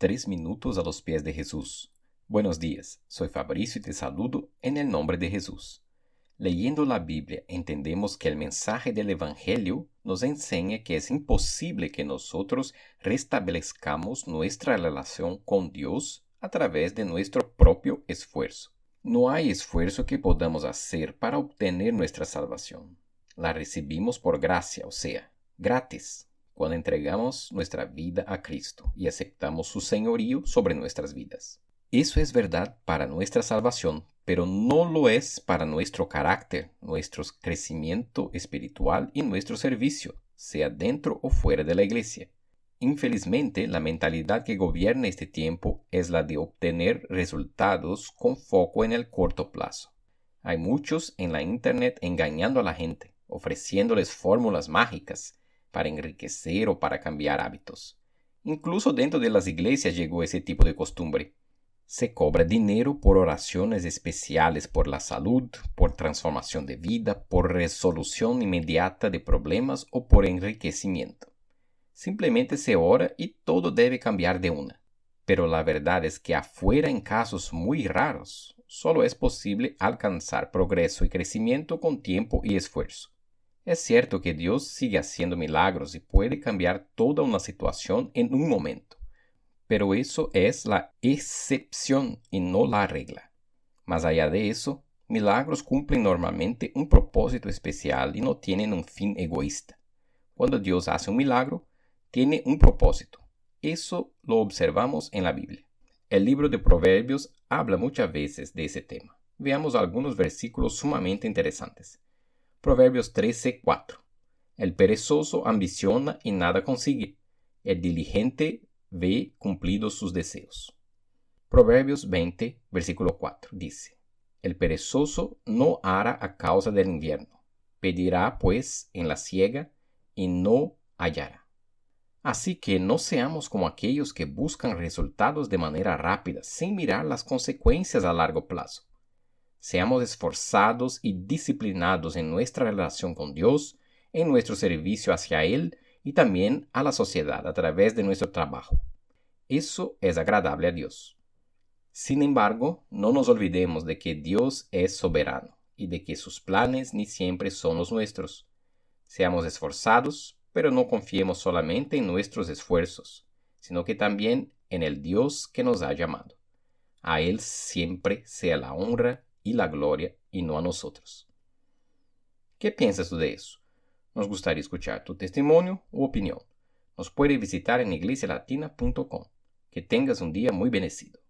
Tres minutos a los pies de Jesús. Buenos días, soy Fabricio y te saludo en el nombre de Jesús. Leyendo la Biblia entendemos que el mensaje del Evangelio nos enseña que es imposible que nosotros restablezcamos nuestra relación con Dios a través de nuestro propio esfuerzo. No hay esfuerzo que podamos hacer para obtener nuestra salvación. La recibimos por gracia, o sea, gratis cuando entregamos nuestra vida a Cristo y aceptamos su señorío sobre nuestras vidas. Eso es verdad para nuestra salvación, pero no lo es para nuestro carácter, nuestro crecimiento espiritual y nuestro servicio, sea dentro o fuera de la iglesia. Infelizmente, la mentalidad que gobierna este tiempo es la de obtener resultados con foco en el corto plazo. Hay muchos en la Internet engañando a la gente, ofreciéndoles fórmulas mágicas, para enriquecer o para cambiar hábitos. Incluso dentro de las iglesias llegó ese tipo de costumbre. Se cobra dinero por oraciones especiales por la salud, por transformación de vida, por resolución inmediata de problemas o por enriquecimiento. Simplemente se ora y todo debe cambiar de una. Pero la verdad es que afuera en casos muy raros, solo es posible alcanzar progreso y crecimiento con tiempo y esfuerzo. Es cierto que Dios sigue haciendo milagros y puede cambiar toda una situación en un momento, pero eso es la excepción y no la regla. Más allá de eso, milagros cumplen normalmente un propósito especial y no tienen un fin egoísta. Cuando Dios hace un milagro, tiene un propósito. Eso lo observamos en la Biblia. El libro de Proverbios habla muchas veces de ese tema. Veamos algunos versículos sumamente interesantes. Proverbios 13:4. El perezoso ambiciona y nada consigue. El diligente ve cumplidos sus deseos. Proverbios 20, versículo 4 dice, El perezoso no hará a causa del invierno, pedirá pues en la siega y no hallará. Así que no seamos como aquellos que buscan resultados de manera rápida, sin mirar las consecuencias a largo plazo. Seamos esforzados y disciplinados en nuestra relación con Dios, en nuestro servicio hacia Él y también a la sociedad a través de nuestro trabajo. Eso es agradable a Dios. Sin embargo, no nos olvidemos de que Dios es soberano y de que sus planes ni siempre son los nuestros. Seamos esforzados, pero no confiemos solamente en nuestros esfuerzos, sino que también en el Dios que nos ha llamado. A Él siempre sea la honra y la gloria y no a nosotros. ¿Qué piensas tú de eso? Nos gustaría escuchar tu testimonio u opinión. Nos puede visitar en iglesialatina.com. Que tengas un día muy bendecido.